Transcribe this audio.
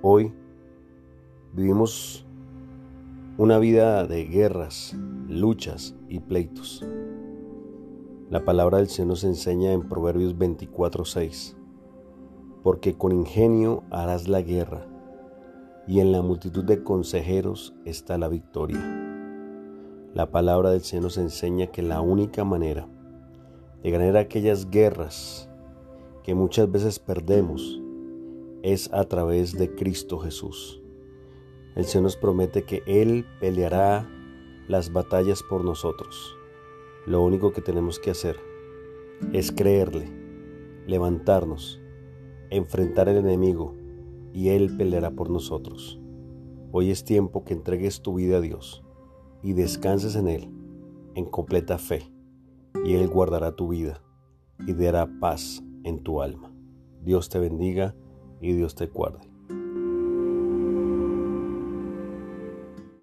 Hoy vivimos una vida de guerras, luchas y pleitos. La palabra del Señor nos enseña en Proverbios 24:6, porque con ingenio harás la guerra, y en la multitud de consejeros está la victoria. La palabra del Señor nos enseña que la única manera de ganar aquellas guerras que muchas veces perdemos es a través de Cristo Jesús. El Señor nos promete que Él peleará las batallas por nosotros. Lo único que tenemos que hacer es creerle, levantarnos, enfrentar al enemigo y Él peleará por nosotros. Hoy es tiempo que entregues tu vida a Dios y descanses en Él en completa fe y Él guardará tu vida y dará paz en tu alma. Dios te bendiga y Dios te guarde.